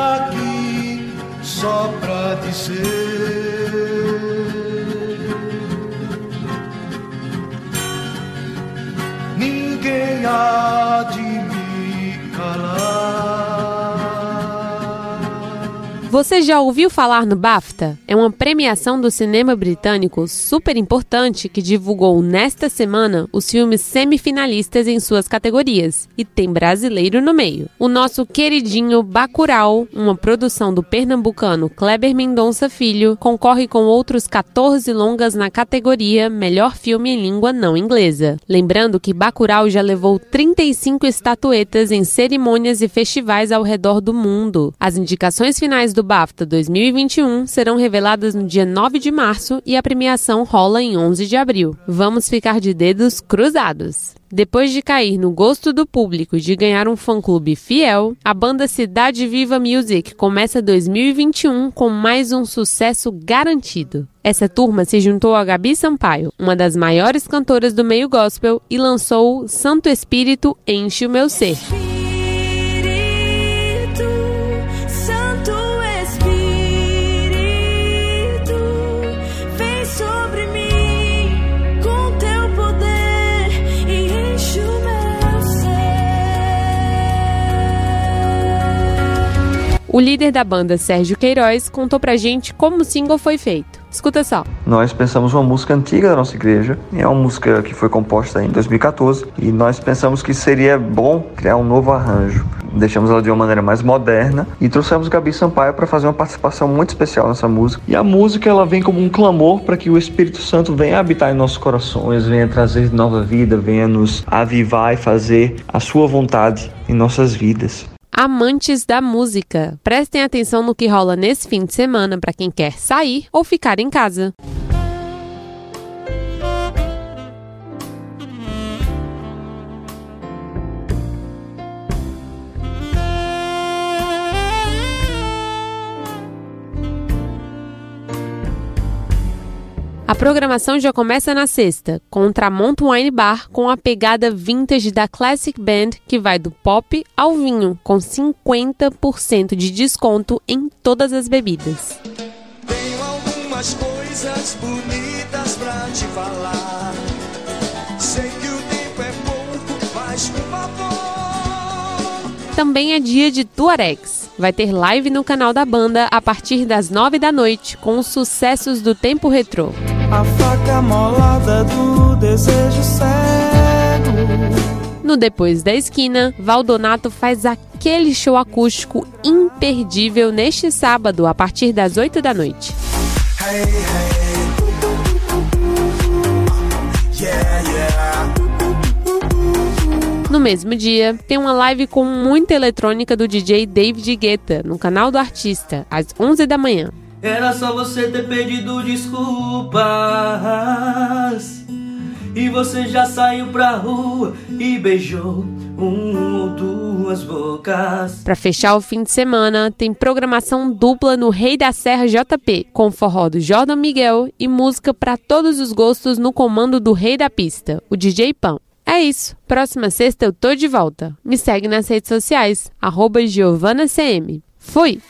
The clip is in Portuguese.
aqui só pra dizer. Ninguém há Você já ouviu falar no BAFTA? É uma premiação do cinema britânico super importante que divulgou nesta semana os filmes semifinalistas em suas categorias. E tem brasileiro no meio. O nosso queridinho Bacurau, uma produção do pernambucano Kleber Mendonça Filho, concorre com outros 14 longas na categoria Melhor Filme em Língua Não Inglesa. Lembrando que Bacurau já levou 35 estatuetas em cerimônias e festivais ao redor do mundo. As indicações finais do do BAFTA 2021 serão reveladas no dia 9 de março e a premiação rola em 11 de abril. Vamos ficar de dedos cruzados. Depois de cair no gosto do público e de ganhar um fã-clube fiel, a banda Cidade Viva Music começa 2021 com mais um sucesso garantido. Essa turma se juntou a Gabi Sampaio, uma das maiores cantoras do meio gospel, e lançou Santo Espírito Enche o Meu Ser. O líder da banda, Sérgio Queiroz, contou pra gente como o single foi feito. Escuta só. Nós pensamos uma música antiga da nossa igreja, é uma música que foi composta em 2014 e nós pensamos que seria bom criar um novo arranjo. Deixamos ela de uma maneira mais moderna e trouxemos Gabi Sampaio para fazer uma participação muito especial nessa música. E a música ela vem como um clamor para que o Espírito Santo venha habitar em nossos corações, venha trazer nova vida, venha nos avivar e fazer a sua vontade em nossas vidas amantes da música. Prestem atenção no que rola nesse fim de semana para quem quer sair ou ficar em casa. A programação já começa na sexta, com o Tramonto Wine Bar com a pegada vintage da Classic Band, que vai do pop ao vinho, com 50% de desconto em todas as bebidas. Tenho algumas coisas bonitas pra te falar. Sei que o tempo é pouco, mas por favor. Também é dia de Tuaregs vai ter live no canal da banda a partir das 9 da noite com os sucessos do tempo retrô. A faca molada do desejo cego. No Depois da Esquina, Valdonato faz aquele show acústico imperdível neste sábado a partir das 8 da noite. Hey, hey. No mesmo dia, tem uma live com muita eletrônica do DJ David Guetta no canal do artista, às 11 da manhã. Era só você ter pedido desculpas. E você já saiu pra rua e beijou um ou duas bocas. Para fechar o fim de semana, tem programação dupla no Rei da Serra JP, com forró do Jordan Miguel e música para todos os gostos no comando do Rei da Pista, o DJ Pão. É isso. Próxima sexta eu tô de volta. Me segue nas redes sociais, arroba GiovanaCM. Fui!